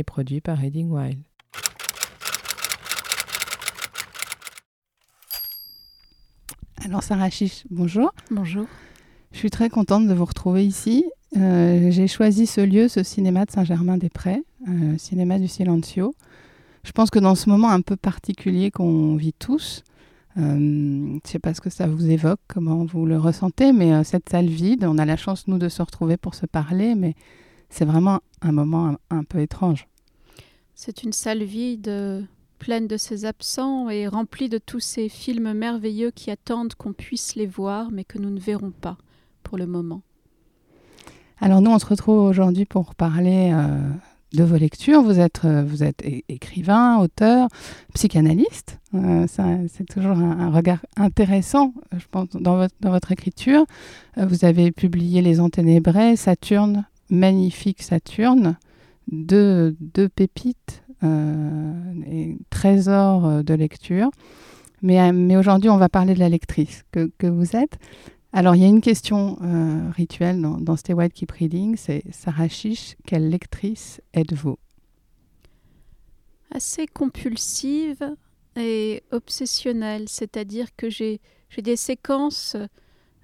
et produit par Reading Wild. Alors Sarah Chiche, bonjour. Bonjour. Je suis très contente de vous retrouver ici. Euh, J'ai choisi ce lieu, ce cinéma de Saint-Germain-des-Prés, euh, cinéma du Silencio. Je pense que dans ce moment un peu particulier qu'on vit tous, euh, je ne sais pas ce que ça vous évoque, comment vous le ressentez, mais euh, cette salle vide, on a la chance, nous, de se retrouver pour se parler, mais c'est vraiment un moment un, un peu étrange. C'est une salle vide, pleine de ses absents et remplie de tous ces films merveilleux qui attendent qu'on puisse les voir, mais que nous ne verrons pas pour le moment. Alors nous, on se retrouve aujourd'hui pour parler euh, de vos lectures. Vous êtes, euh, écrivain, auteur, psychanalyste. Euh, c'est toujours un, regard intéressant, je pense, dans votre, écriture. Vous avez publié Les Enténébrés, Saturne, magnifique Saturne, deux, deux pépites euh, et trésors euh, de lecture. Mais, euh, mais aujourd'hui, on va parler de la lectrice que, que vous êtes. Alors, il y a une question rituelle dans, dans Stay White Keep Reading, c'est Sarah Chiche, quelle lectrice êtes-vous? Assez compulsive et obsessionnelle, c'est-à-dire que j'ai des séquences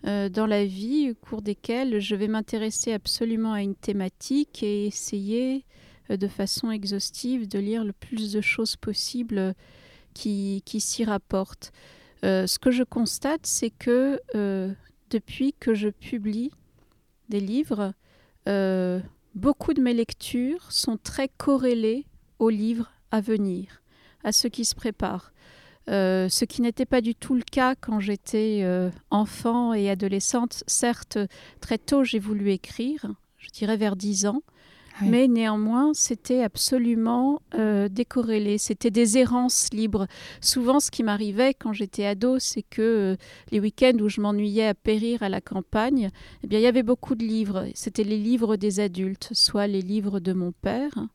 euh, dans la vie au cours desquelles je vais m'intéresser absolument à une thématique et essayer euh, de façon exhaustive de lire le plus de choses possible qui, qui s'y rapportent. Euh, ce que je constate, c'est que depuis que je publie des livres, beaucoup de mes lectures sont très corrélées aux livres à venir, à ceux qui se préparent. Euh, ce qui n'était pas du tout le cas quand j'étais euh, enfant et adolescente. Certes, très tôt, j'ai voulu écrire, je dirais vers 10 ans, Oui. mais néanmoins, c'était absolument euh, décorrélé. C'était des errances libres. Souvent, ce qui m'arrivait quand j'étais ado, c'est que les week-ends où je m'ennuyais à périr à la campagne, eh bien, il y avait beaucoup de livres. C'était les livres des adultes, soit les livres de mon père,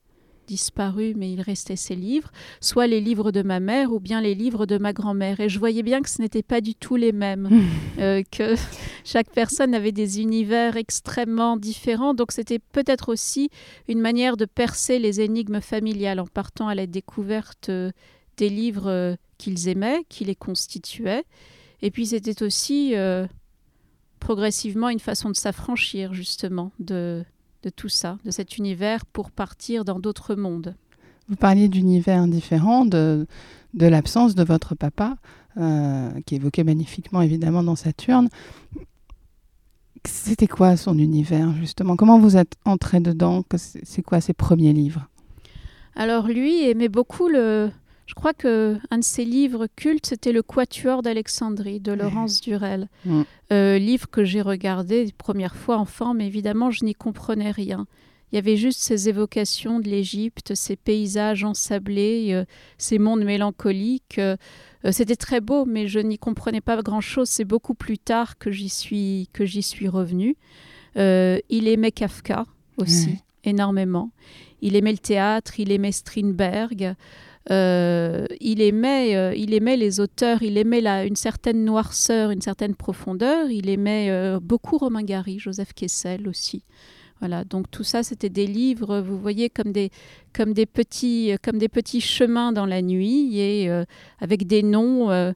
disparu, mais il restait ses livres, soit les livres de ma mère ou bien les livres de ma grand-mère. Et je voyais bien que ce n'était pas du tout les mêmes, euh, que chaque personne avait des univers extrêmement différents. Donc c'était peut-être aussi une manière de percer les énigmes familiales en partant à la découverte euh, des livres euh, qu'ils aimaient, qui les constituaient. Et puis c'était aussi euh, progressivement une façon de s'affranchir justement de, de tout ça, de cet univers pour partir dans d'autres mondes. Vous parliez d'univers différents, de, de l'absence de votre papa, euh, qui évoquait magnifiquement évidemment dans Saturne. C'était quoi son univers justement? Comment vous êtes entré dedans? C'est quoi ses premiers livres? Alors lui aimait beaucoup le... Je crois que un de ses livres cultes, c'était Le Quatuor d'Alexandrie de Laurence Durel. Mm. Euh, livre que j'ai regardé la première fois enfant, mais évidemment, je n'y comprenais rien. Il y avait juste ces évocations de l'Égypte, ces paysages ensablés, euh, ces mondes mélancoliques. euh, C'était très beau, mais je n'y comprenais pas grand-chose. C'est beaucoup plus tard que j'y suis, que j'y suis revenue. Il aimait Kafka aussi, énormément. Il aimait le théâtre, il aimait Strindberg. Euh, il, aimait, euh, il aimait les auteurs, il aimait la, une certaine noirceur, une certaine profondeur. Il aimait euh, beaucoup Romain Gary, Joseph Kessel aussi. Voilà, donc tout ça, c'était des livres, vous voyez, comme des, comme des, petits, comme des petits chemins dans la nuit et avec des noms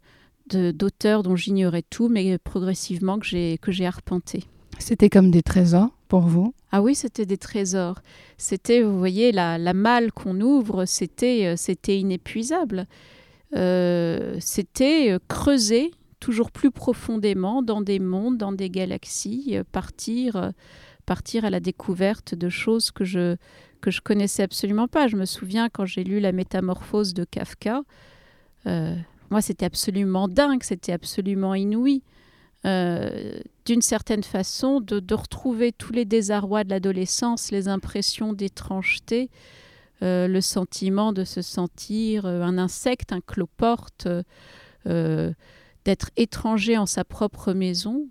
d'auteurs dont j'ignorais tout, mais progressivement que j'ai arpenté. C'était comme des trésors pour vous Ah oui, c'était des trésors. C'était, vous voyez, la, la malle qu'on ouvre, c'était, euh, c'était inépuisable. Euh, c'était euh, creuser toujours plus profondément dans des mondes, dans des galaxies, partir, partir à la découverte de choses que je que je connaissais absolument pas. Je me souviens quand j'ai lu La Métamorphose de Kafka, moi c'était absolument dingue, c'était absolument inouï. D'une certaine façon, de, retrouver tous les désarrois de l'adolescence, les impressions d'étrangeté, euh, le sentiment de se sentir euh, un insecte, un cloporte, euh, d'être étranger en sa propre maison.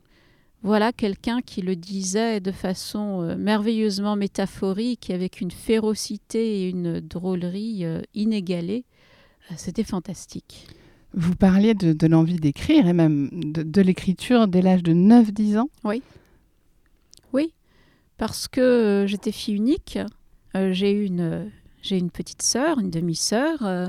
Voilà quelqu'un qui le disait de façon merveilleusement métaphorique, avec une férocité et une drôlerie inégalée. C'était fantastique. Vous parliez de, l'envie d'écrire et même de, l'écriture dès l'âge de 9-10 ans? Oui. Oui, parce que j'étais fille unique. Euh, j'ai une, j'ai une petite sœur, une demi-sœur, euh,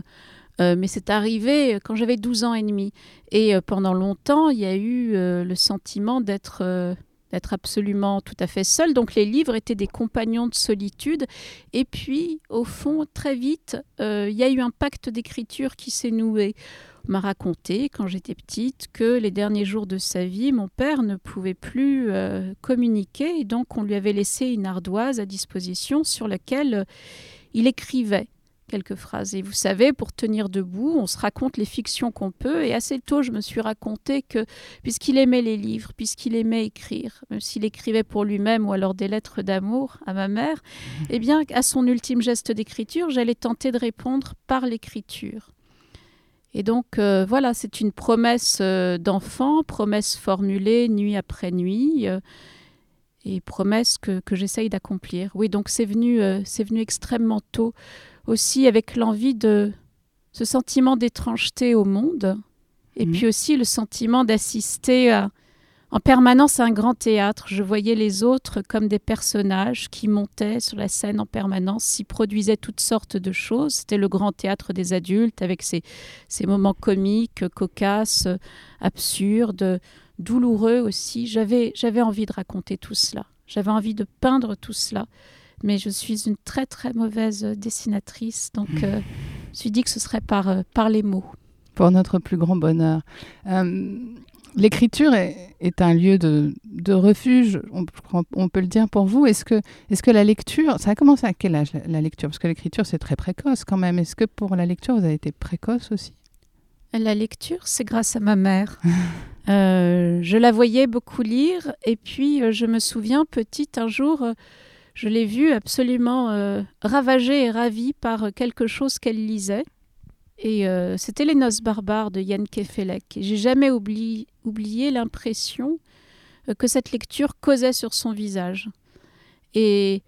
euh, mais c'est arrivé quand j'avais 12 ans et demi. Et euh, pendant longtemps, il y a eu le sentiment d'être d'être absolument tout à fait seule. Donc les livres étaient des compagnons de solitude. Et puis, au fond, très vite, il y a eu un pacte d'écriture qui s'est noué. On m'a raconté, quand j'étais petite, que les derniers jours de sa vie, mon père ne pouvait plus euh, communiquer. Et donc, on lui avait laissé une ardoise à disposition sur laquelle il écrivait quelques phrases. Et vous savez, pour tenir debout, on se raconte les fictions qu'on peut. Et assez tôt, je me suis raconté que, puisqu'il aimait les livres, puisqu'il aimait écrire, même s'il écrivait pour lui-même ou alors des lettres d'amour à ma mère, eh bien, à son ultime geste d'écriture, j'allais tenter de répondre par l'écriture. Et donc, euh, voilà, c'est une promesse euh, d'enfant, promesse formulée nuit après nuit. Euh, et promesse que, que j'essaye d'accomplir. Oui, donc c'est venu, c'est venu extrêmement tôt aussi avec l'envie de ce sentiment d'étrangeté au monde et Mhm. puis aussi le sentiment d'assister en permanence à un grand théâtre. Je voyais les autres comme des personnages qui montaient sur la scène en permanence, s'y produisaient toutes sortes de choses. C'était le grand théâtre des adultes avec ses, ses moments comiques, cocasses, absurdes, douloureux aussi. J'avais envie de raconter tout cela. J'avais envie de peindre tout cela mais je suis une très très mauvaise dessinatrice, donc euh, je me suis dit que ce serait par, euh, par les mots. Pour notre plus grand bonheur. Euh, L'écriture est, est un lieu de, de refuge, on, peut le dire pour vous. Est-ce que, est que la lecture, ça a commencé à quel âge la, la lecture? Parce que l'écriture c'est très précoce quand même. Est-ce que pour la lecture vous avez été précoce aussi? La lecture, c'est grâce à ma mère. Euh, je la voyais beaucoup lire, et puis euh, je me souviens, petite, un jour, euh, je l'ai vue absolument euh, ravagée et ravie par euh, quelque chose qu'elle lisait. Et euh, c'était Les Noces barbares de Yann Kefelec. J'ai jamais oubli- oublié l'impression que cette lecture causait sur son visage. Et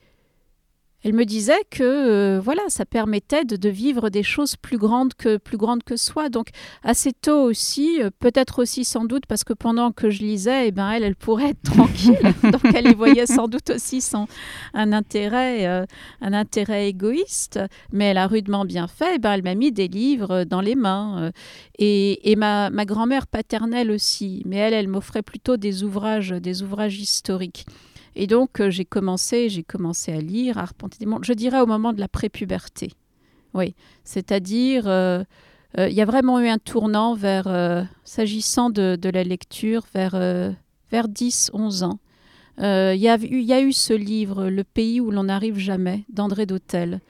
elle me disait que euh, voilà, ça permettait de, vivre des choses plus grandes que plus grandes que soi. Donc assez tôt aussi, euh, peut-être aussi sans doute parce que pendant que je lisais, eh ben elle, elle pourrait être tranquille. Donc elle y voyait sans doute aussi son un intérêt, euh, un intérêt égoïste, mais elle a rudement bien fait. Eh ben elle m'a mis des livres dans les mains et, et ma, ma grand-mère paternelle aussi. Mais elle, elle m'offrait plutôt des ouvrages, des ouvrages historiques. Et donc euh, j'ai commencé, j'ai commencé à lire, à arpenter. Je dirais au moment de la prépuberté. Oui, c'est-à-dire euh, euh, il y a vraiment eu un tournant vers, s'agissant de, la lecture, vers, vers 10-11 ans. Euh, Il y, a eu- il y a eu ce livre, Le pays où l'on n'arrive jamais, d'André Dautel,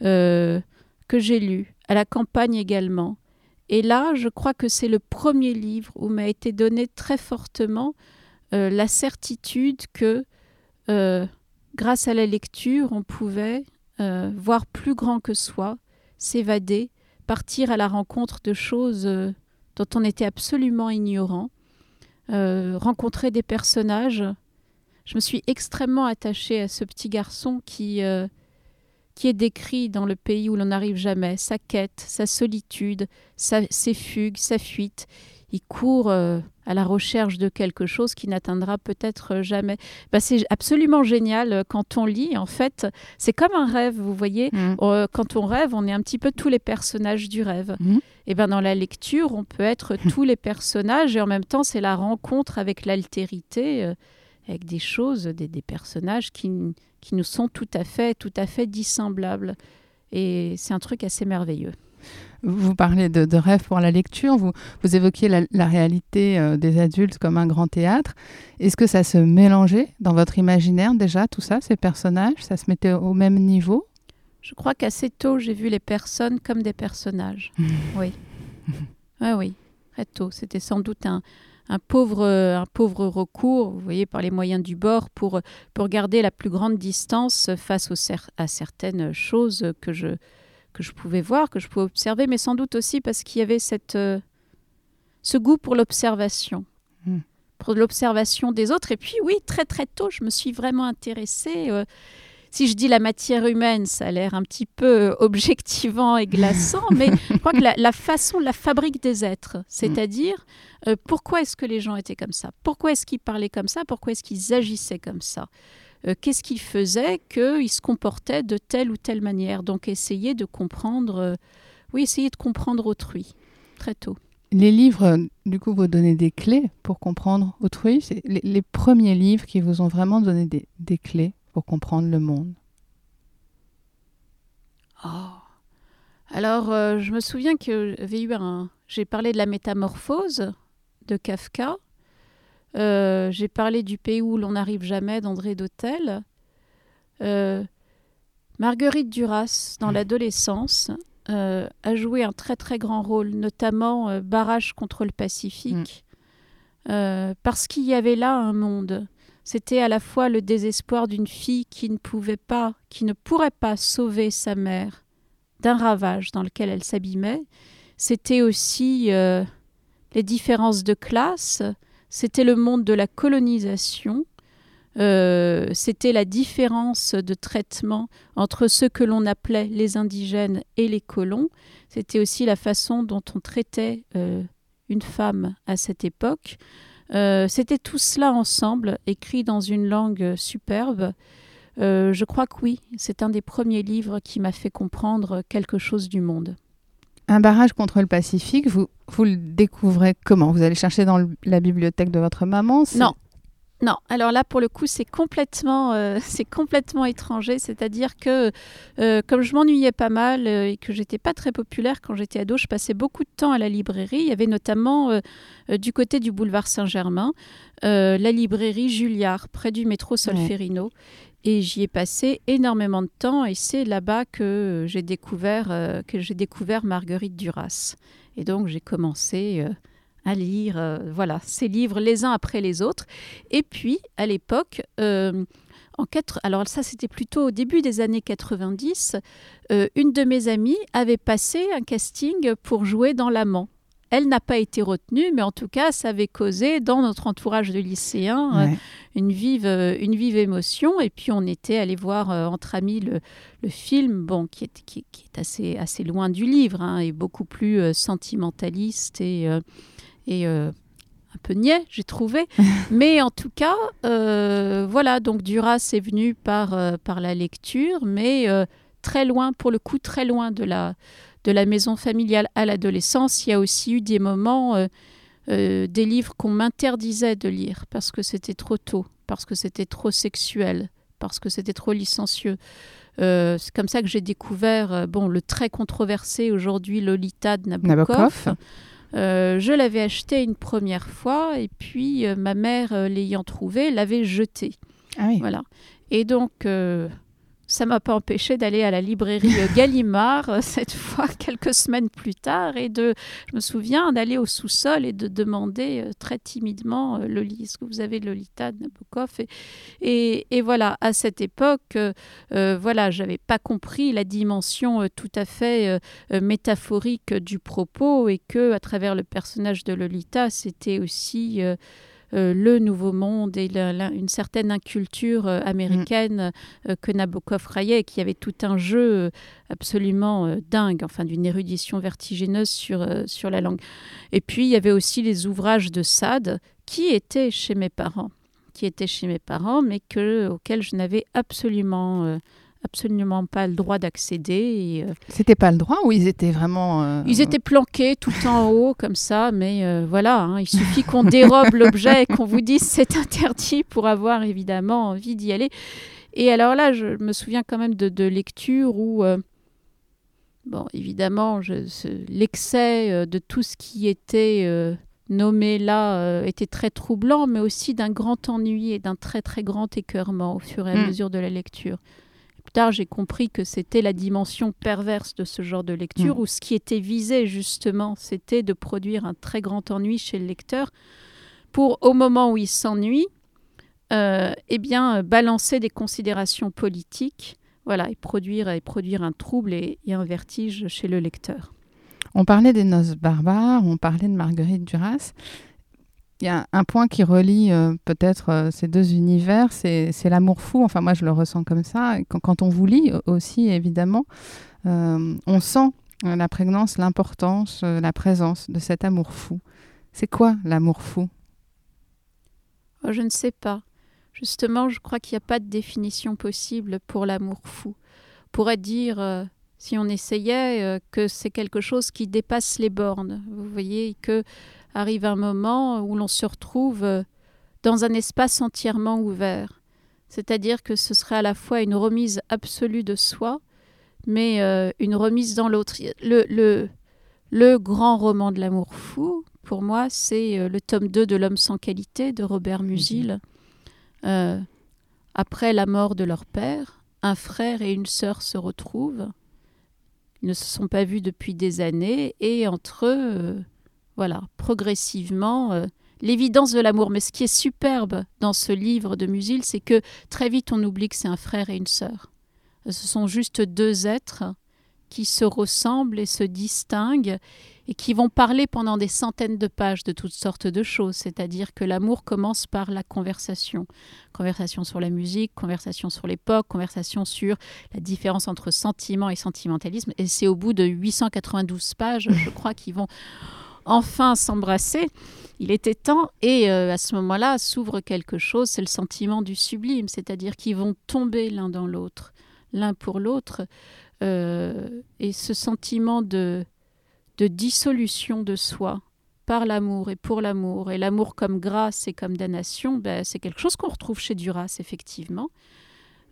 que j'ai lu, à la campagne également. Et là, je crois que c'est le premier livre où m'a été donné très fortement euh, la certitude que, euh, grâce à la lecture, on pouvait euh, voir plus grand que soi, s'évader, partir à la rencontre de choses dont on était absolument ignorant, rencontrer des personnages. Je me suis extrêmement attachée à ce petit garçon qui, qui est décrit dans le pays où l'on n'arrive jamais, sa quête, sa solitude, ses fugues, sa fuite. Il court euh, à la recherche de quelque chose qui n'atteindra peut-être jamais. Bah, c'est absolument génial euh, quand on lit. En fait, c'est comme un rêve, vous voyez. Euh, quand on rêve, on est un petit peu tous les personnages du rêve. Mhm. Et ben dans la lecture, on peut être tous les personnages et en même temps, c'est la rencontre avec l'altérité, euh, avec des choses, des, des personnages qui, qui nous sont tout à fait, tout à fait dissemblables. Et c'est un truc assez merveilleux. Vous parlez de, de rêve pour la lecture, vous, vous évoquiez la, la réalité euh, des adultes comme un grand théâtre. Est-ce que ça se mélangeait dans votre imaginaire déjà, tout ça, ces personnages? Ça se mettait au même niveau? Je crois qu'assez tôt, j'ai vu les personnes comme des personnages. oui. Oui, oui, très tôt. C'était sans doute un, un pauvre, un pauvre recours, vous voyez, par les moyens du bord, pour, pour garder la plus grande distance face à certaines choses que je, que je pouvais voir, que je pouvais observer, mais sans doute aussi parce qu'il y avait cette, ce goût pour l'observation. Hmm. Pour l'observation des autres. Et puis oui, très très tôt, je me suis vraiment intéressée si je dis la matière humaine, ça a l'air un petit peu objectivant et glaçant, mais je crois que la, façon, la fabrique des êtres, c'est-à-dire euh, pourquoi est-ce que les gens étaient comme ça? Pourquoi est-ce qu'ils parlaient comme ça? Pourquoi est-ce qu'ils agissaient comme ça? Euh, Qu'est-ce qui faisait qu'ils se comportaient de telle ou telle manière? Donc essayer de comprendre, euh, oui, essayer de comprendre autrui, très tôt. Les livres, du coup, vous donnez des clés pour comprendre autrui? C'est les, premiers livres qui vous ont vraiment donné des clés pour comprendre le monde? Oh. Alors, euh, je me souviens que j'avais eu un. J'ai parlé de la métamorphose de Kafka. Euh, j'ai parlé du pays où l'on n'arrive jamais d'André Dautel. Euh, Marguerite Duras, dans mmh. l'adolescence, a joué un très très grand rôle, notamment barrage contre le Pacifique, mmh. parce qu'il y avait là un monde c'était à la fois le désespoir d'une fille qui ne pouvait pas, qui ne pourrait pas sauver sa mère d'un ravage dans lequel elle s'abîmait. C'était aussi euh, les différences de classe. C'était le monde de la colonisation. Euh, c'était la différence de traitement entre ceux que l'on appelait les indigènes et les colons. C'était aussi la façon dont on traitait euh, une femme à cette époque. Euh, c'était tout cela ensemble, écrit dans une langue superbe. Je crois que oui, c'est un des premiers livres qui m'a fait comprendre quelque chose du monde. Un barrage contre le Pacifique, vous, vous le découvrez comment? Vous allez chercher dans la bibliothèque de votre maman Non, non, alors là pour le coup c'est complètement, euh, c'est complètement étranger, c'est-à-dire que euh, comme je m'ennuyais pas mal euh, et que j'étais pas très populaire quand j'étais ado, je passais beaucoup de temps à la librairie. Il y avait notamment du côté du boulevard Saint-Germain la librairie Julliard près du métro Solferino. Et j'y ai passé énormément de temps et c'est là-bas que j'ai découvert, que j'ai découvert Marguerite Duras. Et donc j'ai commencé à lire euh, voilà, ces livres les uns après les autres. Et puis, à l'époque, euh, en quatre, alors ça c'était plutôt au début des années 90, euh, une de mes amies avait passé un casting pour jouer dans L'Amant. Elle n'a pas été retenue, mais en tout cas, ça avait causé dans notre entourage de lycéens une, vive, une vive émotion. Et puis, on était allé voir entre amis le, le, film, bon, qui est, qui, est assez, assez loin du livre, hein, et beaucoup plus sentimentaliste et et euh, un peu niais, j'ai trouvé. mais en tout cas, euh, voilà, donc Duras est venu par, euh, par la lecture, mais très loin, pour le coup, très loin de la, de la maison familiale à l'adolescence. Il y a aussi eu des moments, des livres qu'on m'interdisait de lire parce que c'était trop tôt, parce que c'était trop sexuel, parce que c'était trop licencieux. c'est comme ça que j'ai découvert bon, le très controversé aujourd'hui Lolita de Nabokov. Euh, je l'avais acheté une première fois et puis euh, ma mère, euh, l'ayant trouvé, l'avait jeté. Ah oui. Voilà. Et donc, ça m'a pas empêché d'aller à la librairie Gallimard euh, cette fois quelques semaines plus tard et de je me souviens d'aller au sous-sol et de demander euh, très timidement euh, le est-ce que vous avez Lolita de Nabokov? Et, voilà à cette époque voilà j'avais pas compris la dimension tout à fait métaphorique du propos et que à travers le personnage de Lolita c'était aussi euh, le Nouveau Monde et une certaine inculture euh, américaine euh, que Nabokov raillait, qui avait tout un jeu absolument dingue, enfin d'une érudition vertigineuse sur, sur la langue. Et puis il y avait aussi les ouvrages de Sade qui étaient chez mes parents, qui étaient chez mes parents, mais que, auxquels je n'avais absolument absolument pas le droit d'accéder. Euh, C'était pas le droit ou ils étaient vraiment... Euh, ils étaient planqués tout en haut comme ça, mais euh, voilà, hein, il suffit qu'on dérobe l'objet et qu'on vous dise c'est interdit pour avoir évidemment envie d'y aller. Et alors là, je me souviens quand même de, de lectures où... Bon, évidemment, l'excès de tout ce qui était nommé là était très troublant, mais aussi d'un grand ennui et d'un très très grand écœurement au fur et à mm. mesure de la lecture tard, j'ai compris que c'était la dimension perverse de ce genre de lecture, mm. où ce qui était visé justement, c'était de produire un très grand ennui chez le lecteur, pour, au moment où il s'ennuie, euh, eh bien, balancer des considérations politiques, voilà, et produire, et produire un trouble et, et un vertige chez le lecteur. On parlait des noces barbares, on parlait de Marguerite Duras. Il y a un point qui relie euh, peut-être euh, ces deux univers, c'est l'amour fou. Enfin, moi, je le ressens comme ça. Quand, on vous lit euh, aussi, évidemment, on sent la prégnance, l'importance, la présence de cet amour fou. C'est quoi l'amour fou? Oh, je ne sais pas. Justement, je crois qu'il n'y a pas de définition possible pour l'amour fou. On pourrait dire, si on essayait, que c'est quelque chose qui dépasse les bornes. Vous voyez, que arrive un moment où l'on se retrouve euh, dans un espace entièrement ouvert. C'est-à-dire que ce serait à la fois une remise absolue de soi, mais euh, une remise dans l'autre. Le, le, le grand roman de l'amour fou, pour moi, c'est euh, le tome 2 de L'homme sans qualité de Robert Musil. Euh, après la mort de leur père, un frère et une sœur se retrouvent. Ils ne se sont pas vus depuis des années et entre eux, voilà, progressivement, euh, l'évidence de l'amour. Mais ce qui est superbe dans ce livre de Musil, c'est que très vite on oublie que c'est un frère et une sœur. Ce sont juste deux êtres qui se ressemblent et se distinguent et qui vont parler pendant des centaines de pages de toutes sortes de choses. C'est-à-dire que l'amour commence par la conversation. Conversation sur la musique, conversation sur l'époque, conversation sur la différence entre sentiment et sentimentalisme. Et c'est au bout de 892 pages, je crois, qu'ils vont enfin s'embrasser. Il était temps, et euh, à ce moment-là s'ouvre quelque chose, c'est le sentiment du sublime, c'est-à-dire qu'ils vont tomber l'un dans l'autre, l'un pour l'autre, euh, et ce sentiment de, de dissolution de soi par l'amour et pour l'amour, et l'amour comme grâce et comme damnation, ben, c'est quelque chose qu'on retrouve chez Duras, effectivement,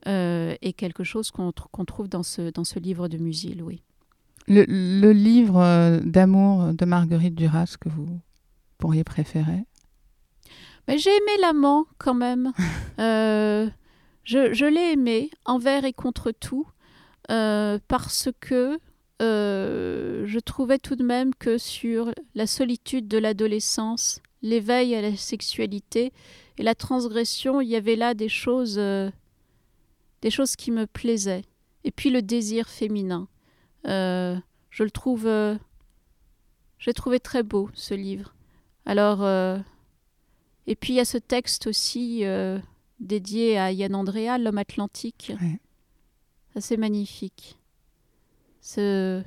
euh, et quelque chose qu'on tr- qu'on trouve dans ce, dans ce livre de Musil, oui. Le, le livre euh, d'amour de Marguerite Duras que vous pourriez préférer? Mais j'ai aimé l'amant quand même. Euh, je je l'ai aimé envers et contre tout euh, parce que euh, je trouvais tout de même que sur la solitude de l'adolescence, l'éveil à la sexualité et la transgression, il y avait là des choses, euh, des choses qui me plaisaient. Et puis le désir féminin. Euh, je le trouve, euh, j'ai trouvé très beau ce livre. Alors, euh, et puis il y a ce texte aussi dédié à Yann Andrea, l'homme atlantique. Ça c'est magnifique. Ce,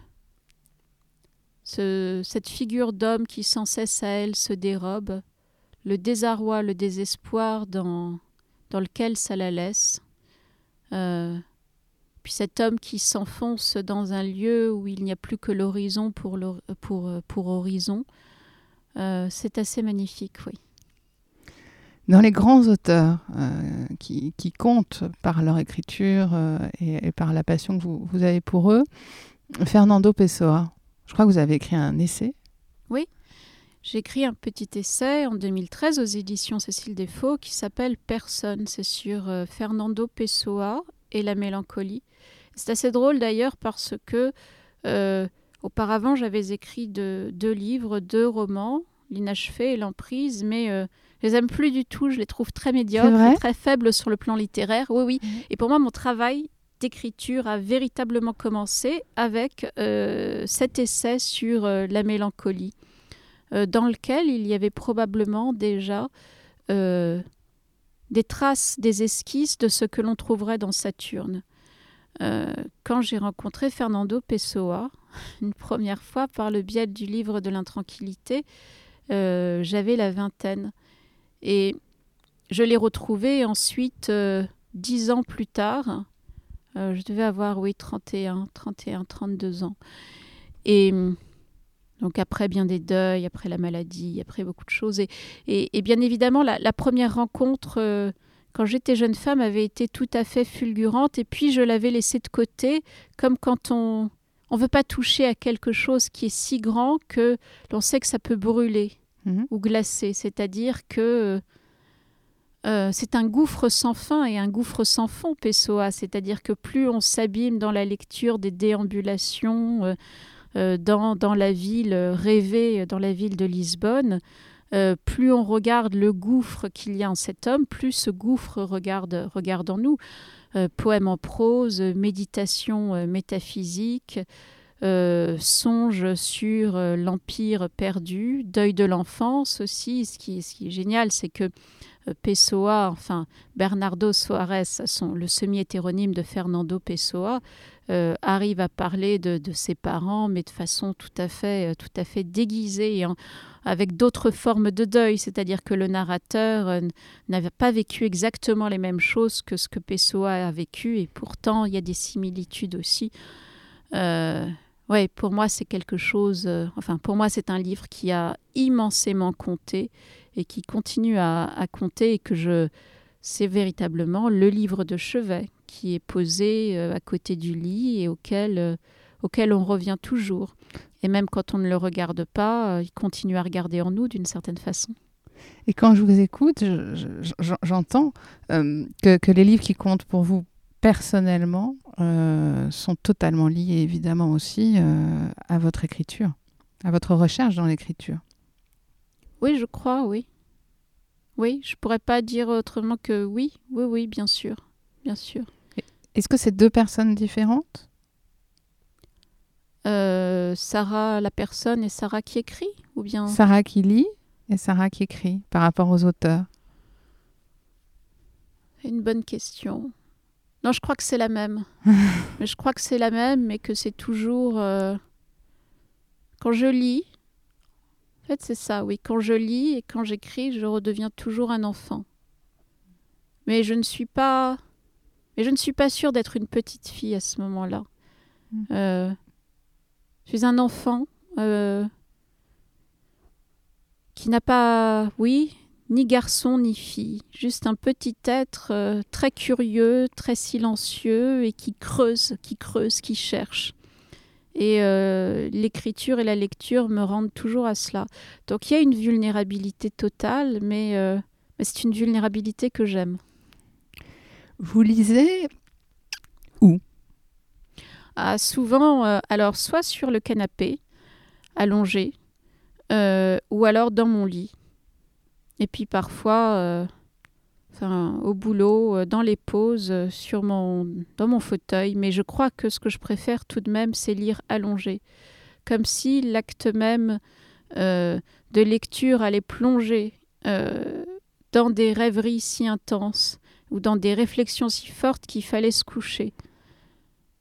ce- cette figure d'homme qui sans cesse à elle se dérobe, le désarroi, le désespoir dans, dans lequel ça la laisse. Euh, puis cet homme qui s'enfonce dans un lieu où il n'y a plus que l'horizon pour, l'hor- pour, pour horizon. Euh, c'est assez magnifique, oui. Dans les grands auteurs euh, qui, qui comptent par leur écriture euh, et, et par la passion que vous, vous avez pour eux, Fernando Pessoa, je crois que vous avez écrit un essai. J'ai écrit un petit essai en 2013 aux éditions Cécile Défaut qui s'appelle Personne. C'est sur Fernando Pessoa et la mélancolie. C'est assez drôle d'ailleurs parce que euh, auparavant j'avais écrit de- deux livres, deux romans, L'inachevé et l'emprise, mais euh, je les aime plus du tout. Je les trouve très médiocres, très faibles sur le plan littéraire. Oui, oui. Et pour moi, mon travail d'écriture a véritablement commencé avec euh, cet essai sur euh, la mélancolie, euh, dans lequel il y avait probablement déjà des traces, des esquisses de ce que l'on trouverait dans Saturne. Euh, quand j'ai rencontré Fernando Pessoa, une première fois par le biais du livre de l'intranquillité, euh, j'avais la vingtaine. Et je l'ai retrouvé ensuite, euh, dix ans plus tard, je devais avoir, oui, 31, 31, 32 ans. Et donc après bien des deuils, après la maladie, après beaucoup de choses. Et, et, et bien évidemment, la, la première rencontre, euh, quand j'étais jeune femme, avait été tout à fait fulgurante. Et puis je l'avais laissée de côté, comme quand on on veut pas toucher à quelque chose qui est si grand que l'on sait que ça peut brûler Mhm. ou glacer. C'est-à-dire que euh, c'est un gouffre sans fin et un gouffre sans fond, Pessoa. C'est-à-dire que plus on s'abîme dans la lecture des déambulations euh, euh, dans, dans la ville euh, rêvée, dans la ville de Lisbonne, euh, plus on regarde le gouffre qu'il y a en cet homme, plus ce gouffre regarde, en nous. Euh, poème en prose, méditation euh, métaphysique, euh, songe sur euh, l'empire perdu, deuil de l'enfance aussi. Ce qui, ce qui est génial, c'est que euh, Pessoa, enfin Bernardo Soares, son, le semi-hétéronyme de Fernando Pessoa, euh, arrive à parler de, ses parents, mais de façon tout à fait, euh, tout à fait déguisée, avec d'autres formes de deuil. C'est-à-dire que le narrateur euh, n'avait pas vécu exactement les mêmes choses que ce que Pessoa a vécu, et pourtant il y a des similitudes aussi. Euh, ouais, pour moi c'est quelque chose. euh, enfin, pour moi c'est un livre qui a immensément compté et qui continue à, compter et que je c'est véritablement le livre de chevet qui est posé euh, à côté du lit et auquel, euh, auquel on revient toujours. Et même quand on ne le regarde pas, euh, il continue à regarder en nous d'une certaine façon. Et quand je vous écoute, je- je- je- j'entends que, les livres qui comptent pour vous personnellement sont totalement liés évidemment aussi à votre écriture, à votre recherche dans l'écriture. Oui, je crois, oui. Oui, je pourrais pas dire autrement que oui, oui, oui, bien sûr, bien sûr. Est-ce que c'est deux personnes différentes? Euh, Sarah la personne et Sarah qui écrit ou bien? Sarah qui lit et Sarah qui écrit par rapport aux auteurs. Une bonne question. Non, je crois que c'est la même. mais je crois que c'est la même, mais que c'est toujours. euh, Quand je lis. En fait, c'est ça, oui. Quand je lis et quand j'écris, je redeviens toujours un enfant. Mais je ne suis pas. Mais je ne suis pas sûre d'être une petite fille à ce moment-là. Mm. Euh, Je suis un enfant euh, qui n'a pas. Oui, ni garçon ni fille, juste un petit être euh, très curieux, très silencieux et qui creuse, qui creuse, qui cherche. Et euh, l'écriture et la lecture me rendent toujours à cela. Donc il y a une vulnérabilité totale, mais, euh, mais c'est une vulnérabilité que j'aime. Vous lisez Ah, souvent, euh, alors soit sur le canapé, allongé, ou alors dans mon lit. Et puis parfois, au boulot, euh, dans les pauses, euh, sur mon, dans mon fauteuil. Mais je crois que ce que je préfère tout de même, c'est lire allongé. Comme si l'acte même euh, de lecture allait plonger dans des rêveries si intenses ou dans des réflexions si fortes qu'il fallait se coucher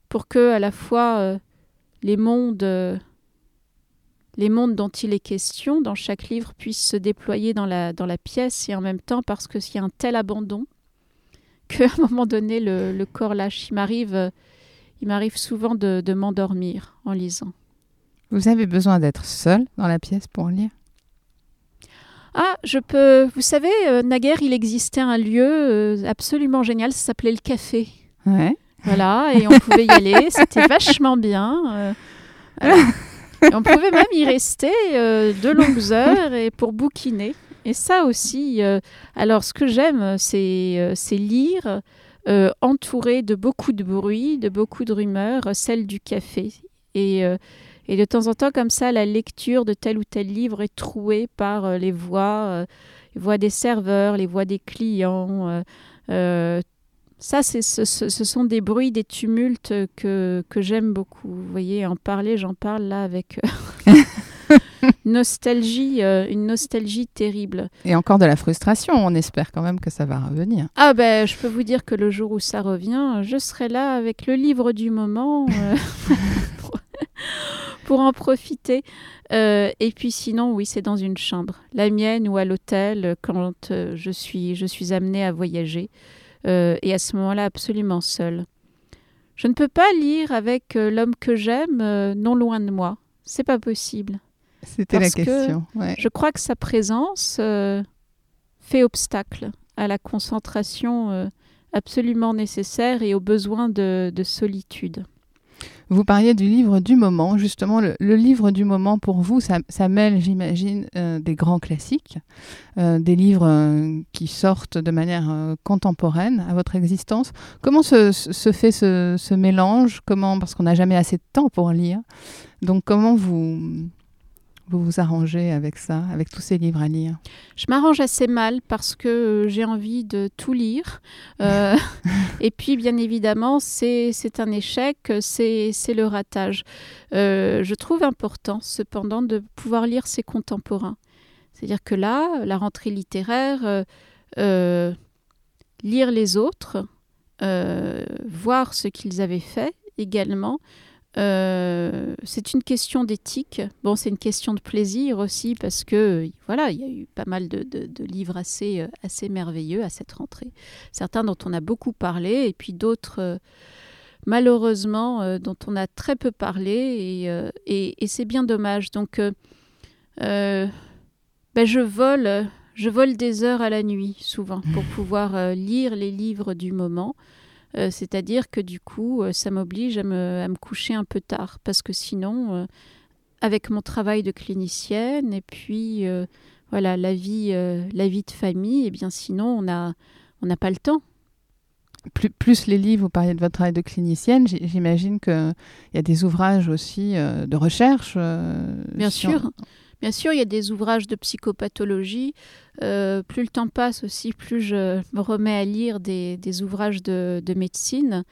pour que à la fois les mondes les mondes dont il est question dans chaque livre puissent se déployer dans la, dans la pièce et en même temps parce qu'il y a un tel abandon qu'à un moment donné le, le corps lâche. Il m'arrive, euh, il m'arrive souvent de, de m'endormir en lisant. Vous avez besoin d'être seul dans la pièce pour lire? Ah, je peux. Vous savez, euh, naguère, il existait un lieu euh, absolument génial, ça s'appelait le café. Ouais. Voilà, et on pouvait y aller, c'était vachement bien. euh, on pouvait même y rester euh, de longues heures et pour bouquiner. Et ça aussi, euh, alors ce que j'aime, c'est euh, lire entouré de beaucoup de bruit, de beaucoup de rumeurs, celle du café. Et, et de temps en temps, comme ça, la lecture de tel ou tel livre est trouée par les voix, les voix des serveurs, les voix des clients. Ça, c'est, ce, ce- ce sont des bruits, des tumultes que, que j'aime beaucoup. Vous voyez, en parler, j'en parle là avec euh, nostalgie, euh, une nostalgie terrible. Et encore de la frustration, on espère quand même que ça va revenir. Ah ben, je peux vous dire que le jour où ça revient, je serai là avec le livre du moment euh, pour, pour en profiter. Euh, et puis sinon, oui, c'est dans une chambre, la mienne ou à l'hôtel, quand je suis, je suis amenée à voyager. Euh, et à ce moment-là, absolument seule. Je ne peux pas lire avec euh, l'homme que j'aime euh, non loin de moi. C'est pas possible. C'était la que question. ouais. Je crois que sa présence euh, fait obstacle à la concentration absolument nécessaire et au besoin de, de solitude. Vous parliez du livre du moment. Justement, le, le livre du moment, pour vous, ça, ça mêle, j'imagine, euh, des grands classiques, euh, des livres euh, qui sortent de manière euh, contemporaine à votre existence. Comment se, se fait ce, ce mélange? Comment Parce qu'on n'a jamais assez de temps pour lire. Donc, comment vous, vous vous arrangez avec ça, avec tous ces livres à lire? Je m'arrange assez mal parce que euh, j'ai envie de tout lire. Euh, et puis, bien évidemment, c'est un échec, c'est c'est le ratage. Euh, je trouve important, cependant, de pouvoir lire ses contemporains. C'est-à-dire que là, la rentrée littéraire, euh, lire les autres, voir ce qu'ils avaient fait également, euh, c'est une question d'éthique. C'est une question de plaisir aussi parce que voilà, il y a eu pas mal de, livres assez, euh, assez merveilleux à cette rentrée. Certains dont on a beaucoup parlé et puis d'autres, euh, malheureusement, dont on a très peu parlé et, c'est bien dommage. Donc, ben, je vole. Je vole des heures à la nuit, souvent, pour pouvoir lire les livres du moment. Euh, C'est-à-dire que du coup, euh, ça m'oblige à me, à me coucher un peu tard, parce que sinon, euh, avec mon travail de clinicienne et puis euh, voilà la vie, la vie de famille, et bien sinon, on n'a on pas le temps. plus, plus les livres, vous parliez de votre travail de clinicienne, j'imagine qu'il y a des ouvrages aussi de recherche. Bien sur- sûr. Bien sûr, il y a des ouvrages de psychopathologie. Euh, plus le temps passe aussi, plus je me remets à lire des, des ouvrages de, de médecine.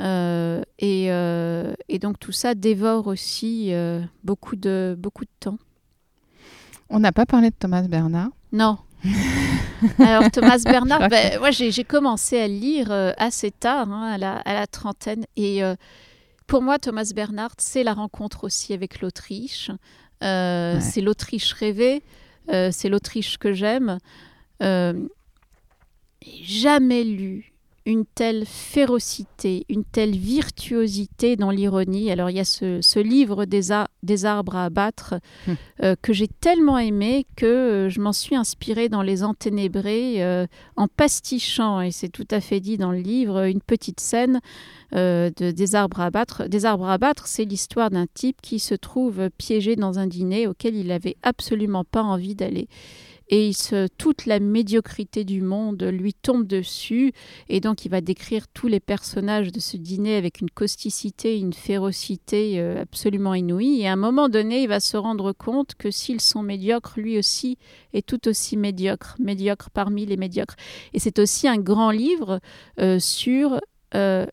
Euh, et, euh, et donc tout ça dévore aussi beaucoup, de, beaucoup de temps. On n'a pas parlé de Thomas Bernard. Non. Alors Thomas Bernard, ben, moi j'ai commencé à lire assez tard, hein, à, la, à la trentaine. Et pour moi, Thomas Bernard, c'est la rencontre aussi avec l'Autriche. Euh, Ouais. C'est l'Autriche rêvée, euh, c'est l'Autriche que j'aime. Euh, jamais lu une telle férocité, une telle virtuosité dans l'ironie. Alors il y a ce, ce livre des, a- des arbres à abattre Hmm. euh, que j'ai tellement aimé que euh, je m'en suis inspirée dans Les Enténébrés euh, en pastichant, et c'est tout à fait dit dans le livre, une petite scène euh, de, des arbres à abattre. Des arbres à abattre, c'est l'histoire d'un type qui se trouve piégé dans un dîner auquel il n'avait absolument pas envie d'aller. Et toute la médiocrité du monde lui tombe dessus, et donc il va décrire tous les personnages de ce dîner avec une causticité, une férocité euh, absolument inouïe. Et à un moment donné, il va se rendre compte que s'ils sont médiocres, lui aussi est tout aussi médiocre, médiocre parmi les médiocres. Et c'est aussi un grand livre euh, sur euh,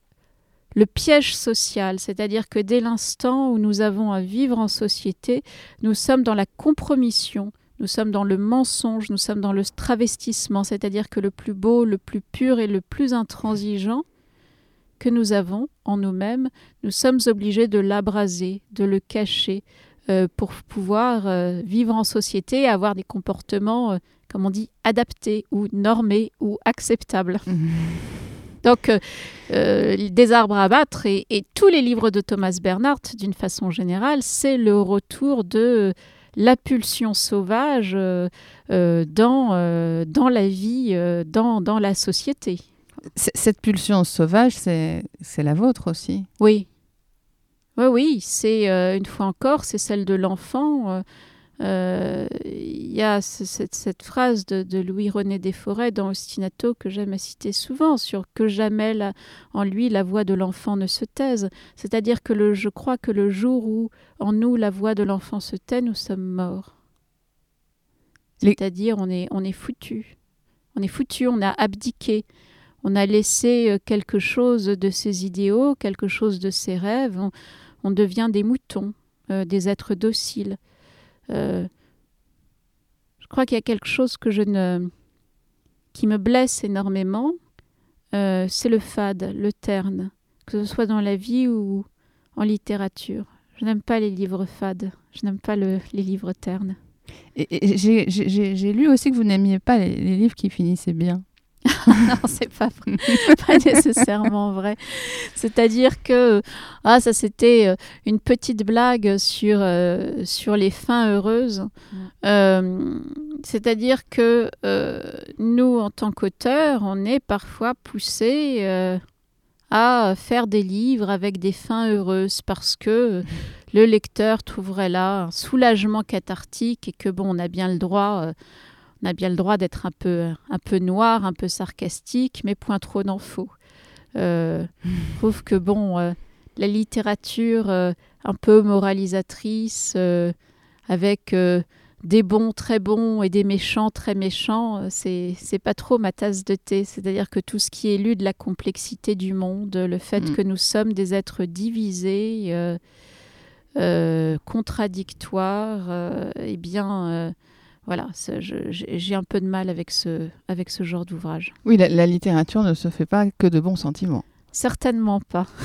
le piège social, c'est-à-dire que dès l'instant où nous avons à vivre en société, nous sommes dans la compromission, nous sommes dans le mensonge, nous sommes dans le travestissement, c'est-à-dire que le plus beau, le plus pur et le plus intransigeant que nous avons en nous-mêmes, nous sommes obligés de l'abraser, de le cacher, euh, pour pouvoir euh, vivre en société et avoir des comportements, euh, comme on dit, adaptés ou normés ou acceptables. Donc, euh, euh, des arbres à abattre et, et tous les livres de Thomas Bernhardt, d'une façon générale, c'est le retour de la pulsion sauvage euh, euh, dans, euh, dans la vie, dans, dans la société. Cette pulsion sauvage, c'est la vôtre aussi. Oui. Oui, oui, c'est une fois encore, c'est celle de l'enfant. Euh, Il y a ce- cette, cette phrase de, de Louis-René Desforêts dans Ostinato que j'aime à citer souvent sur que jamais la- en lui la voix de l'enfant ne se taise. C'est-à-dire que le, je crois que le jour où en nous la voix de l'enfant se tait, nous sommes morts. C'est-à-dire on est, on est foutu. On est foutu, on a abdiqué. On a laissé euh, quelque chose de ses idéaux, quelque chose de ses rêves. On, on devient des moutons, euh, des êtres dociles. Euh, je crois qu'il y a quelque chose que je ne, qui me blesse énormément, euh, c'est le fade, le terne, que ce soit dans la vie ou en littérature. Je n'aime pas les livres fades, je n'aime pas le- les livres ternes. Et, et j'ai- lu aussi que vous n'aimiez pas les livres qui finissaient bien. non, c'est pas pas nécessairement vrai. C'est-à-dire que ah ça c'était euh, une petite blague sur euh, sur les fins heureuses. Euh, C'est-à-dire que euh, nous en tant qu'auteurs, on est parfois poussés à faire des livres avec des fins heureuses parce que le lecteur trouverait là un soulagement cathartique et que bon on a bien le droit on a bien le droit d'être un peu, un peu noir, un peu sarcastique, mais point trop n'en faut. Euh, je trouve que bon, euh, la littérature euh, un peu moralisatrice, avec des bons très bons et des méchants très méchants, c'est pas trop ma tasse de thé. C'est-à-dire que tout ce qui est lu de la complexité du monde, le fait Mm. que nous sommes des êtres divisés, contradictoires, eh bien, voilà, j'ai un peu de mal avec ce, avec ce genre d'ouvrage. Oui, la, la littérature ne se fait pas que de bons sentiments. Certainement pas.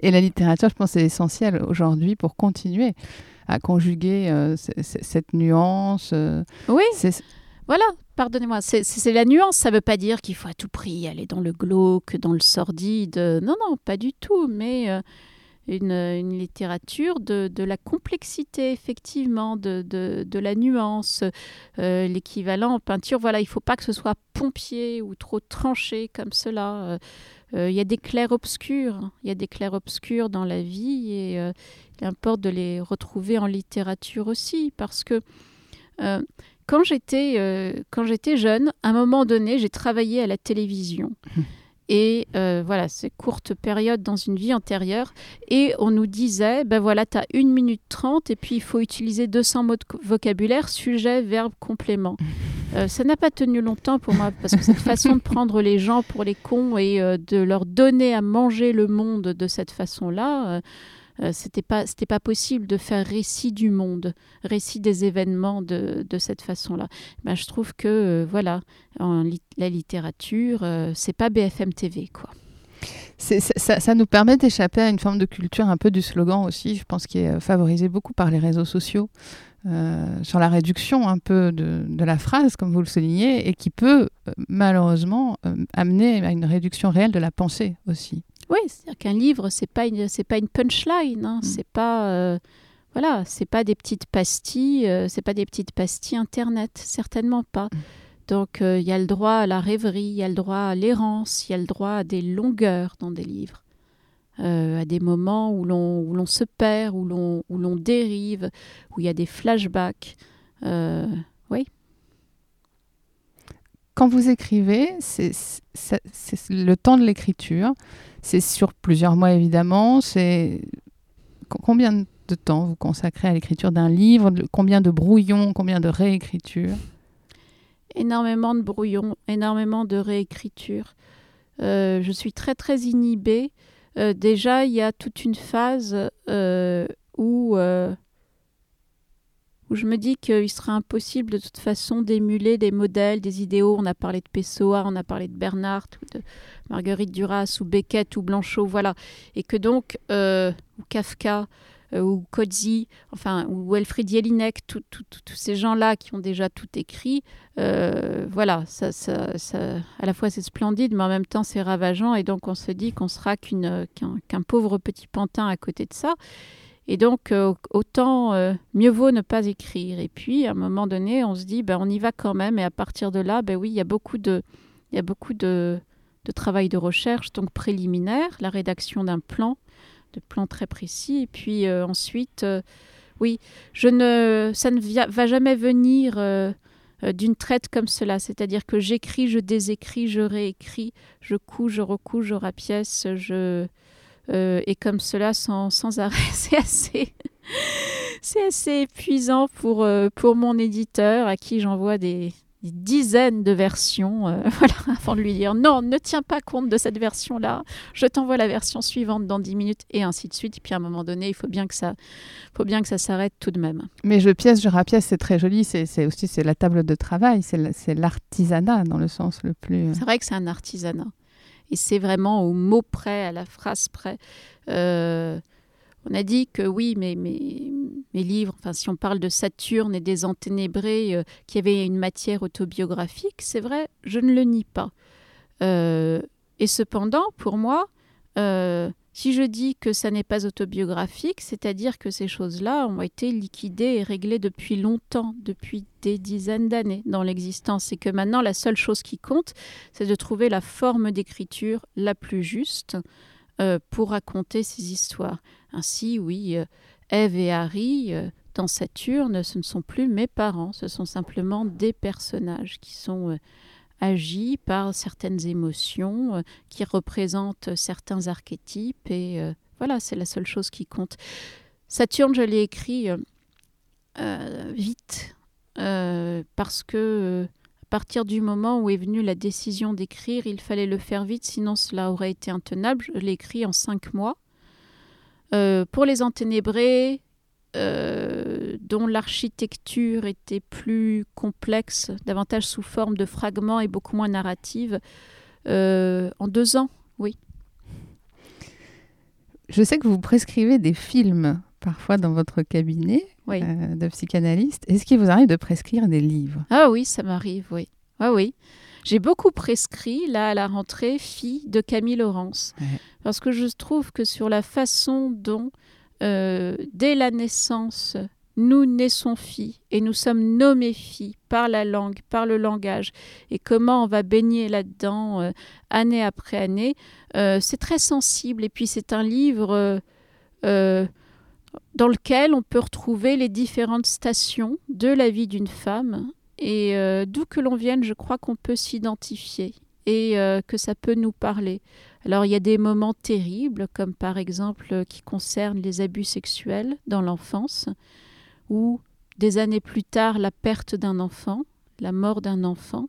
Et la littérature, je pense, c'est essentiel aujourd'hui pour continuer à conjuguer euh, cette nuance. euh, Oui, c'est- Voilà, pardonnez-moi, c'est- la nuance, ça ne veut pas dire qu'il faut à tout prix aller dans le glauque, dans le sordide. Non, non, pas du tout, mais euh, une, littérature de, la complexité, effectivement, de, de, la nuance, euh, l'équivalent en peinture. Voilà, il ne faut pas que ce soit pompier ou trop tranché comme cela. Euh, euh, Il y a des clairs-obscurs, il y a des clairs-obscurs dans la vie et il importe de les retrouver en littérature aussi, parce que... quand j'étais quand j'étais jeune, à un moment donné, j'ai travaillé à la télévision. Et euh, voilà, c'est courte période dans une vie antérieure. Et on nous disait, ben voilà, tu as 1 minute 30 et puis il faut utiliser 200 mots de vocabulaire, sujet, verbe, complément. Euh, ça n'a pas tenu longtemps pour moi parce que cette façon de prendre les gens pour les cons et euh, de leur donner à manger le monde de cette façon-là, euh, c'était pas c'était pas possible de faire récit du monde, récit des événements de, de cette façon-là. Ben, je trouve que euh, voilà, en la littérature, euh, c'est pas BFM TV quoi. ça, ça nous permet d'échapper à une forme de culture un peu du slogan aussi, je pense, qui est favorisée beaucoup par les réseaux sociaux, sur la réduction un peu de, de la phrase, comme vous le soulignez, et qui peut malheureusement amener à une réduction réelle de la pensée aussi. Oui, c'est-à-dire qu'un livre, c'est pas une, c'est pas une punchline, hein, Mm. c'est pas, euh, voilà, c'est pas des petites pastilles, euh, c'est pas des petites pastilles internet, certainement pas. Donc euh, il y a le droit à la rêverie, il y a le droit à l'errance, il y a le droit à des longueurs dans des livres, euh, à des moments où l'on où l'on se perd, où l'on où l'on dérive, où il y a des flashbacks. Euh, Quand vous écrivez, c'est le temps de l'écriture, c'est sur plusieurs mois évidemment, c'est co- combien de temps vous consacrez à l'écriture d'un livre, combien de brouillons, combien de réécritures énormément de brouillons, énormément de réécriture. Euh, je suis très très inhibée. Euh, déjà, il y a toute une phase euh, où, où je me dis qu'il serait impossible de toute façon d'émuler des modèles, des idéaux. On a parlé de Pessoa, on a parlé de Bernard, ou de Marguerite Duras, ou Beckett, ou Blanchot, voilà. Et que donc, euh, ou Kafka, euh, ou Coetzee, enfin, ou Wilfried Jelinek, tous ces gens-là qui ont déjà tout écrit, euh, voilà, ça, ça- ça- à la fois c'est splendide, mais en même temps c'est ravageant, et donc on se dit qu'on sera qu'un pauvre petit pantin à côté de ça. Et donc, euh, autant euh, mieux vaut ne pas écrire. Et puis, à un moment donné, on se dit, ben, on y va quand même. Et à partir de là, ben oui, il y a beaucoup de, il y a beaucoup de, travail de recherche, donc préliminaire, la rédaction d'un plan, de plans très précis. Et puis euh, ensuite, oui, je ne, ça ne va jamais venir d'une traite comme cela. C'est-à-dire que j'écris, je désécris, je réécris, je couds, je recouds, je rapièce, je et comme cela sans, sans arrêt. C'est assez, c'est assez épuisant pour, euh, pour mon éditeur à qui j'envoie des, des dizaines de versions euh, voilà, avant de lui dire non, ne tiens pas compte de cette version-là, je t'envoie la version suivante dans 10 minutes et ainsi de suite. Et puis à un moment donné, il faut bien que ça, faut bien que ça s'arrête tout de même. Mais je pièce, je rapièce, c'est très joli. C'est aussi c'est la table de travail, c'est l'artisanat dans le sens le plus. C'est vrai que c'est un artisanat. Et c'est vraiment au mot près, à la phrase près. Euh, on a dit que oui, mais mes, livres, enfin, si on parle de Saturne et des Enténébrés, euh, qui avaient une matière autobiographique, c'est vrai, je ne le nie pas. Euh, et cependant, pour moi, euh, si je dis que ça n'est pas autobiographique, c'est-à-dire que ces choses-là ont été liquidées et réglées depuis longtemps, depuis des dizaines d'années dans l'existence, et que maintenant la seule chose qui compte, c'est de trouver la forme d'écriture la plus juste euh, pour raconter ces histoires. Ainsi, oui, euh, Ève et Harry, euh, dans Saturne, ce ne sont plus mes parents, ce sont simplement des personnages qui sont agis par certaines émotions, euh, qui représentent certains archétypes, et euh, voilà, c'est la seule chose qui compte. Saturne, je l'ai écrit euh, vite parce que à partir du moment où est venue la décision d'écrire, il fallait le faire vite, sinon cela aurait été intenable. Je l'ai écrit en cinq mois. pour les enténébrés, dont l'architecture était plus complexe, davantage sous forme de fragments et beaucoup moins narrative, en deux ans, oui. Je sais que vous prescrivez des films parfois dans votre cabinet euh, de psychanalyste. Est-ce qu'il vous arrive de prescrire des livres? Ah oui, ça m'arrive, oui. Ah oui. J'ai beaucoup prescrit, là, à la rentrée, Fille de Camille Laurence. Parce que je trouve que sur la façon dont, euh, dès la naissance, nous naissons filles et nous sommes nommées filles par la langue, par le langage, et comment on va baigner là-dedans euh, année après année, c'est très sensible. Et puis c'est un livre dans lequel on peut retrouver les différentes stations de la vie d'une femme. Et euh, d'où que l'on vienne, je crois qu'on peut s'identifier et euh, que ça peut nous parler. Alors il y a des moments terribles, comme par exemple euh, qui concernent les abus sexuels dans l'enfance, ou des années plus tard la perte d'un enfant, la mort d'un enfant.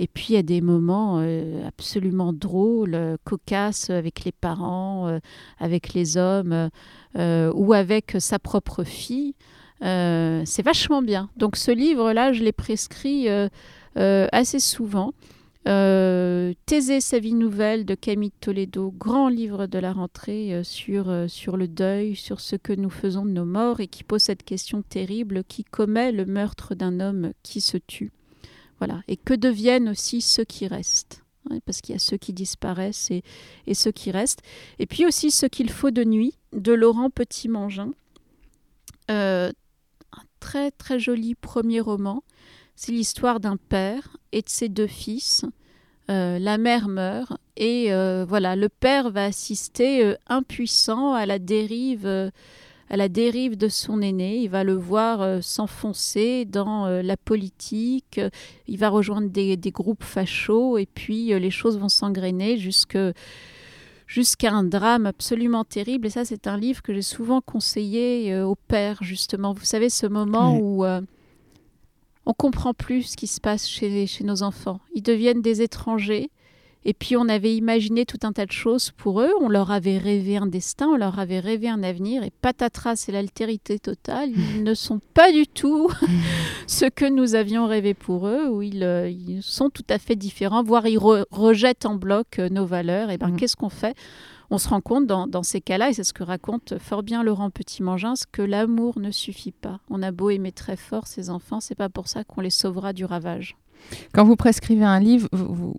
Et puis il y a des moments absolument drôles, cocasses avec les parents, avec les hommes. Euh, ou avec sa propre fille. Euh, c'est vachement bien. Donc ce livre-là, je l'ai prescrit euh, assez souvent. Thésée, sa vie nouvelle de Camille Toledo, grand livre de la rentrée sur, sur le deuil, sur ce que nous faisons de nos morts et qui pose cette question terrible qui commet le meurtre d'un homme qui se tue. Voilà. Et que deviennent aussi ceux qui restent parce qu'il y a ceux qui disparaissent et, et, ceux qui restent. Et puis aussi Ce qu'il faut de nuit, de Laurent Petit-Mangin. Euh, un très très joli premier roman. C'est l'histoire d'un père et de ses deux fils. Euh, la mère meurt et euh, voilà, le père va assister impuissant à la dérive à la dérive de son aîné. Il va le voir euh, s'enfoncer dans euh, la politique. Il va rejoindre des, groupes fachos et puis euh, les choses vont s'engrainer jusqu'à un drame absolument terrible. Et ça, c'est un livre que j'ai souvent conseillé au père, justement. Vous savez, ce moment où on comprend plus ce qui se passe chez, chez nos enfants. Ils deviennent des étrangers et puis on avait imaginé tout un tas de choses pour eux, on leur avait rêvé un destin, on leur avait rêvé un avenir, et patatras, c'est l'altérité totale, ils ne sont pas du tout ce que nous avions rêvé pour eux, ou ils, euh, sont tout à fait différents, voire ils rejettent en bloc euh, nos valeurs. Et bien mm. qu'est-ce qu'on fait? On se rend compte dans, dans ces cas-là, et c'est ce que raconte fort bien Laurent Petit-Mangin, que l'amour ne suffit pas. On a beau aimer très fort ses enfants, c'est pas pour ça qu'on les sauvera du ravage. Quand vous prescrivez un livre, vous,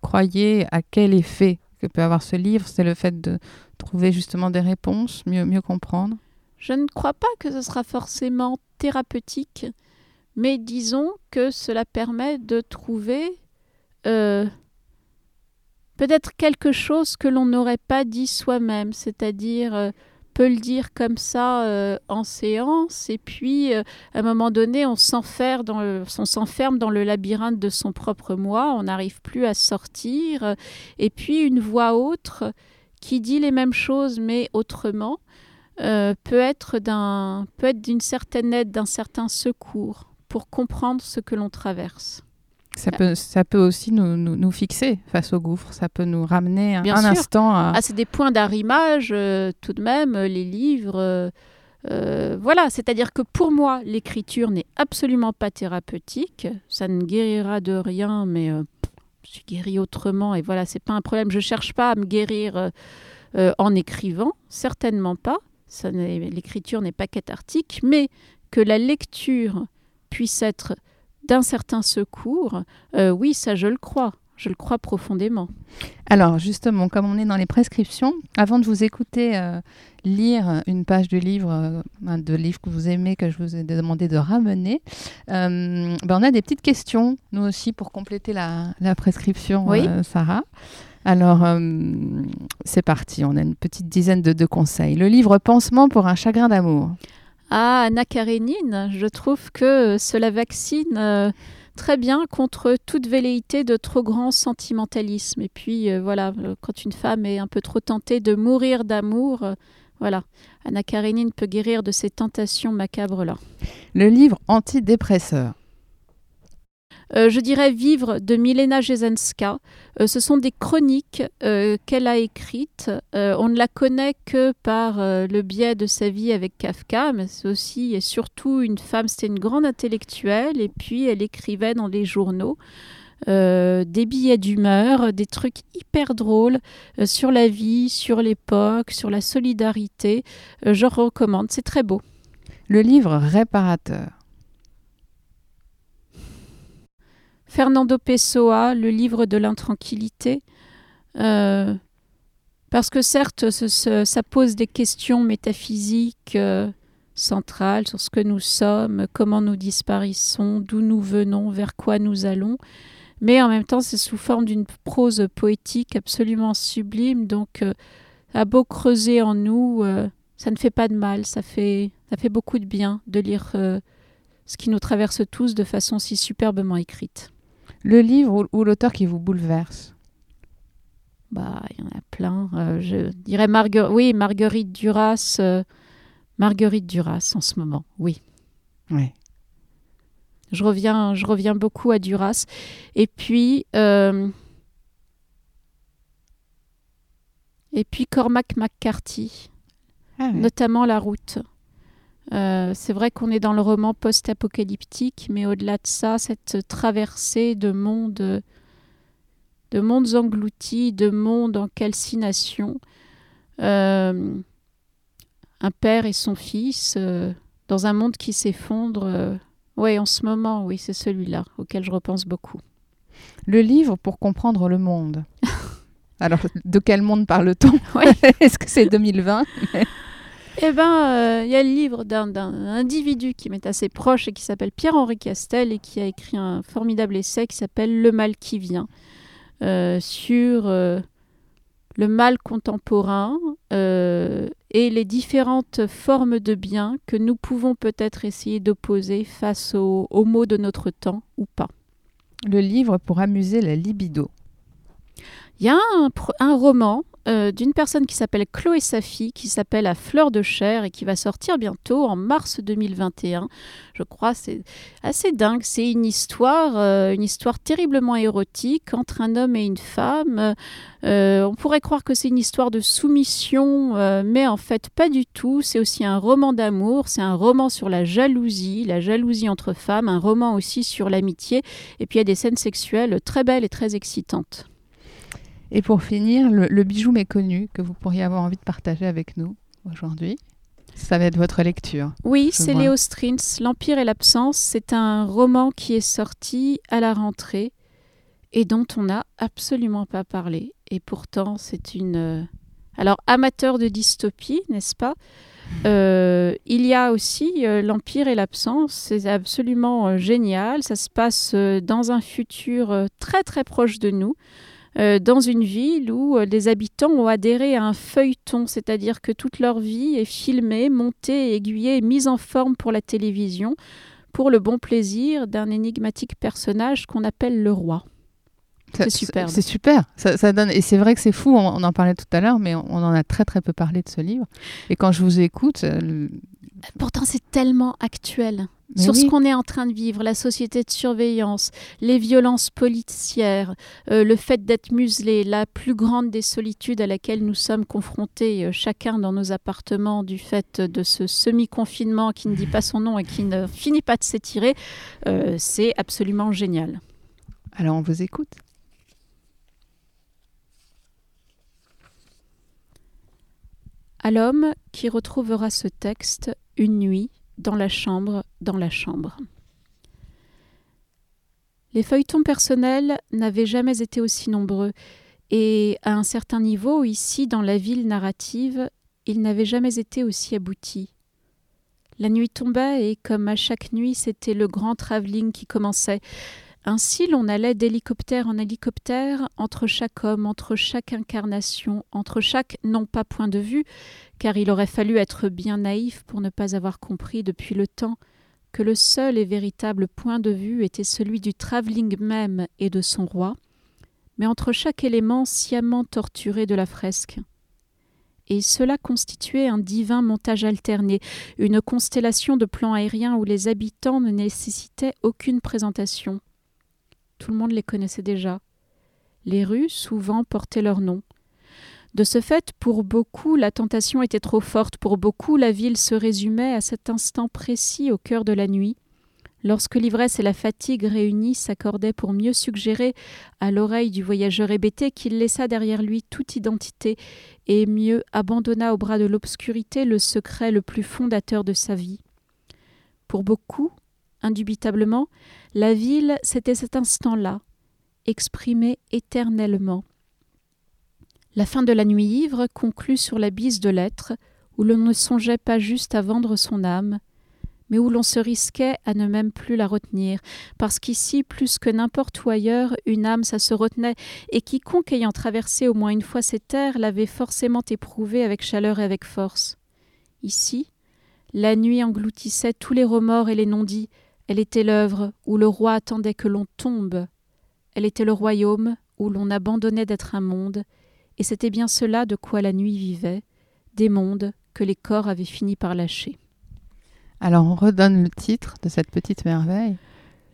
croyez à quel effet que peut avoir ce livre? C'est le fait de trouver justement des réponses, mieux, mieux comprendre? Je ne crois pas que ce sera forcément thérapeutique, mais disons que cela permet de trouver euh, peut-être quelque chose que l'on n'aurait pas dit soi-même, c'est-à-dire euh, peut le dire comme ça euh, en séance, et puis euh, à un moment donné, on s'enferme dans, le, dans le labyrinthe de son propre moi, on n'arrive plus à sortir, et puis une voix autre qui dit les mêmes choses mais autrement euh, peut être peut être d'une certaine aide, d'un certain secours pour comprendre ce que l'on traverse. Ça peut, ça peut aussi nous, nous, fixer face au gouffre, ça peut nous ramener un, instant à... Ah, c'est des points d'arrimage euh, tout de même, euh, les livres. Euh, voilà, c'est-à-dire que pour moi, l'écriture n'est absolument pas thérapeutique. Ça ne guérira de rien, mais je suis guérie autrement et voilà, c'est pas un problème. Je cherche pas à me guérir en écrivant, certainement pas. L'écriture n'est pas cathartique, mais que la lecture puisse être d'un certain secours, euh, oui, ça je le crois. Je le crois profondément. Alors justement, comme on est dans les prescriptions, avant de vous écouter euh, lire une page du livre, euh, de livre que vous aimez, que je vous ai demandé de ramener, ben on a des petites questions, nous aussi, pour compléter la, prescription, Sarah. Alors, c'est parti, on a une petite dizaine de, de conseils. Le livre Pansement pour un chagrin d'amour. Ah, Anna Karenine, je trouve que cela vaccine euh, très bien contre toute velléité de trop grand sentimentalisme. Et puis euh, voilà, euh, quand une femme est un peu trop tentée de mourir d'amour, Voilà, Anna Karenine peut guérir de ces tentations macabres-là. Le livre antidépresseur. Euh, je dirais Vivre de Milena Jesenska. Euh, ce sont des chroniques euh, qu'elle a écrites. on ne la connaît que par le biais de sa vie avec Kafka, mais c'est aussi et surtout une femme, c'était une grande intellectuelle, et puis elle écrivait dans les journaux. des billets d'humeur, des trucs hyper drôles sur la vie, sur l'époque, sur la solidarité. je recommande, c'est très beau. Le livre réparateur. Fernando Pessoa, le livre de l'intranquillité. Euh, parce que certes, ça pose des questions métaphysiques euh, centrales sur ce que nous sommes, comment nous disparaissons, d'où nous venons, vers quoi nous allons. Mais en même temps, c'est sous forme d'une prose poétique absolument sublime. Donc, euh, à beau creuser en nous, ça ne fait pas de mal, ça fait, ça fait beaucoup de bien de lire ce qui nous traverse tous de façon si superbement écrite. Le livre ou, l'auteur qui vous bouleverse? Bah, il y en a plein. Euh, je dirais Marguerite, oui, Marguerite Duras. Euh, Marguerite Duras en ce moment, oui. Oui. Je reviens, je reviens beaucoup à Duras. Et puis, euh, et puis Cormac McCarthy, ah notamment La Route. Euh, c'est vrai qu'on est dans le roman post-apocalyptique, mais au-delà de ça, cette traversée de mondes, de mondes engloutis, de mondes en calcination, euh, un père et son fils euh, dans un monde qui s'effondre. oui, en ce moment, oui, c'est celui-là auquel je repense beaucoup. Le livre pour comprendre le monde. Alors, de quel monde parle-t-on? Est-ce que c'est 2020 eh bien, il euh, y a le livre d'un individu qui m'est assez proche et qui s'appelle Pierre-Henri Castel et qui a écrit un formidable essai qui s'appelle Le mal qui vient euh, sur euh, le mal contemporain et les différentes formes de bien que nous pouvons peut-être essayer d'opposer face aux, mots de notre temps ou pas. Le livre pour amuser la libido. Il y a un roman euh, d'une personne qui s'appelle Chloé Safi, qui s'appelle À fleur de chair et qui va sortir bientôt en mars 2021. Je crois c'est assez dingue. C'est une histoire, euh, une histoire terriblement érotique entre un homme et une femme. Euh, on pourrait croire que c'est une histoire de soumission, mais en fait pas du tout. C'est aussi un roman d'amour. C'est un roman sur la jalousie, la jalousie entre femmes. Un roman aussi sur l'amitié. Et puis il y a des scènes sexuelles très belles et très excitantes. Et pour finir, le, bijou méconnu que vous pourriez avoir envie de partager avec nous aujourd'hui. Ça va être votre lecture. Oui, c'est Léo Strins, L'Empire et l'absence. C'est un roman qui est sorti à la rentrée et dont on n'a absolument pas parlé. Et pourtant, c'est une... Euh, alors, amateur de dystopie, n'est-ce pas? Euh, il y a aussi euh, l'Empire et l'absence, c'est absolument génial. Ça se passe dans un futur très très proche de nous. Euh, dans une ville où euh, les habitants ont adhéré à un feuilleton, c'est-à-dire que toute leur vie est filmée, montée, aiguillée, mise en forme pour la télévision, pour le bon plaisir d'un énigmatique personnage qu'on appelle le roi. C'est super. C'est super. Ça, donne... Et c'est vrai que c'est fou, on, en parlait tout à l'heure, mais on, en a très très peu parlé de ce livre. Et quand je vous écoute... Euh, Pourtant, c'est tellement actuel sur ce qu'on est en train de vivre, la société de surveillance, les violences policières, euh, le fait d'être muselé, la plus grande des solitudes à laquelle nous sommes confrontés euh, chacun dans nos appartements du fait de ce semi-confinement qui ne dit pas son nom et qui ne finit pas de s'étirer, euh, c'est absolument génial. Alors on vous écoute. À l'homme qui retrouvera ce texte une nuit dans la chambre, dans la chambre. Les feuilletons personnels n'avaient jamais été aussi nombreux, et à un certain niveau, ici, dans la ville narrative, ils n'avaient jamais été aussi aboutis. La nuit tombait, et comme à chaque nuit, c'était le grand travelling qui commençait. Ainsi l'on allait d'hélicoptère en hélicoptère entre chaque homme, entre chaque incarnation, entre chaque non pas point de vue, car il aurait fallu être bien naïf pour ne pas avoir compris depuis le temps que le seul et véritable point de vue était celui du travelling même et de son roi, mais entre chaque élément sciemment torturé de la fresque. et cela constituait un divin montage alterné, une constellation de plans aériens où les habitants ne nécessitaient aucune présentation. Tout le monde les connaissait déjà. Les rues, souvent, portaient leur nom. De ce fait, pour beaucoup, la tentation était trop forte, pour beaucoup, la ville se résumait à cet instant précis au cœur de la nuit, lorsque l'ivresse et la fatigue réunies s'accordaient pour mieux suggérer à l'oreille du voyageur hébété qu'il laissa derrière lui toute identité et mieux abandonna au bras de l'obscurité le secret le plus fondateur de sa vie. Pour beaucoup, indubitablement, la ville, c'était cet instant-là, exprimé éternellement. La fin de la nuit ivre conclut sur la bise de l'être, où l'on ne songeait pas juste à vendre son âme, mais où l'on se risquait à ne même plus la retenir, parce qu'ici, plus que n'importe où ailleurs, une âme, ça se retenait, et quiconque ayant traversé au moins une fois ces terres l'avait forcément éprouvée avec chaleur et avec force. Ici, la nuit engloutissait tous les remords et les non-dits, elle était l'œuvre où le roi attendait que l'on tombe, elle était le royaume où l'on abandonnait d'être un monde, et c'était bien cela de quoi la nuit vivait, des mondes que les corps avaient fini par lâcher. Alors on redonne le titre de cette petite merveille.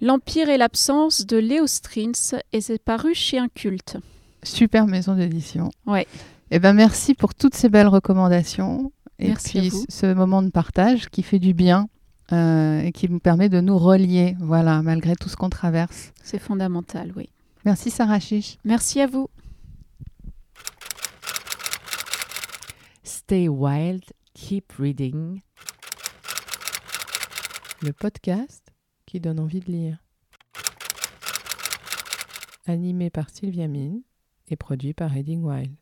L'Empire et l'absence de Léo Strins et c'est paru chez un culte. Super maison d'édition. Ouais. Eh ben merci pour toutes ces belles recommandations et Merci puis ce moment de partage qui fait du bien euh, et qui nous permet de nous relier, voilà, malgré tout ce qu'on traverse. C'est fondamental, oui. Merci Sarah Chiche. Merci à vous. Stay wild, keep reading. Le podcast qui donne envie de lire. Animé par Sylvia Mine et produit par Reading Wild.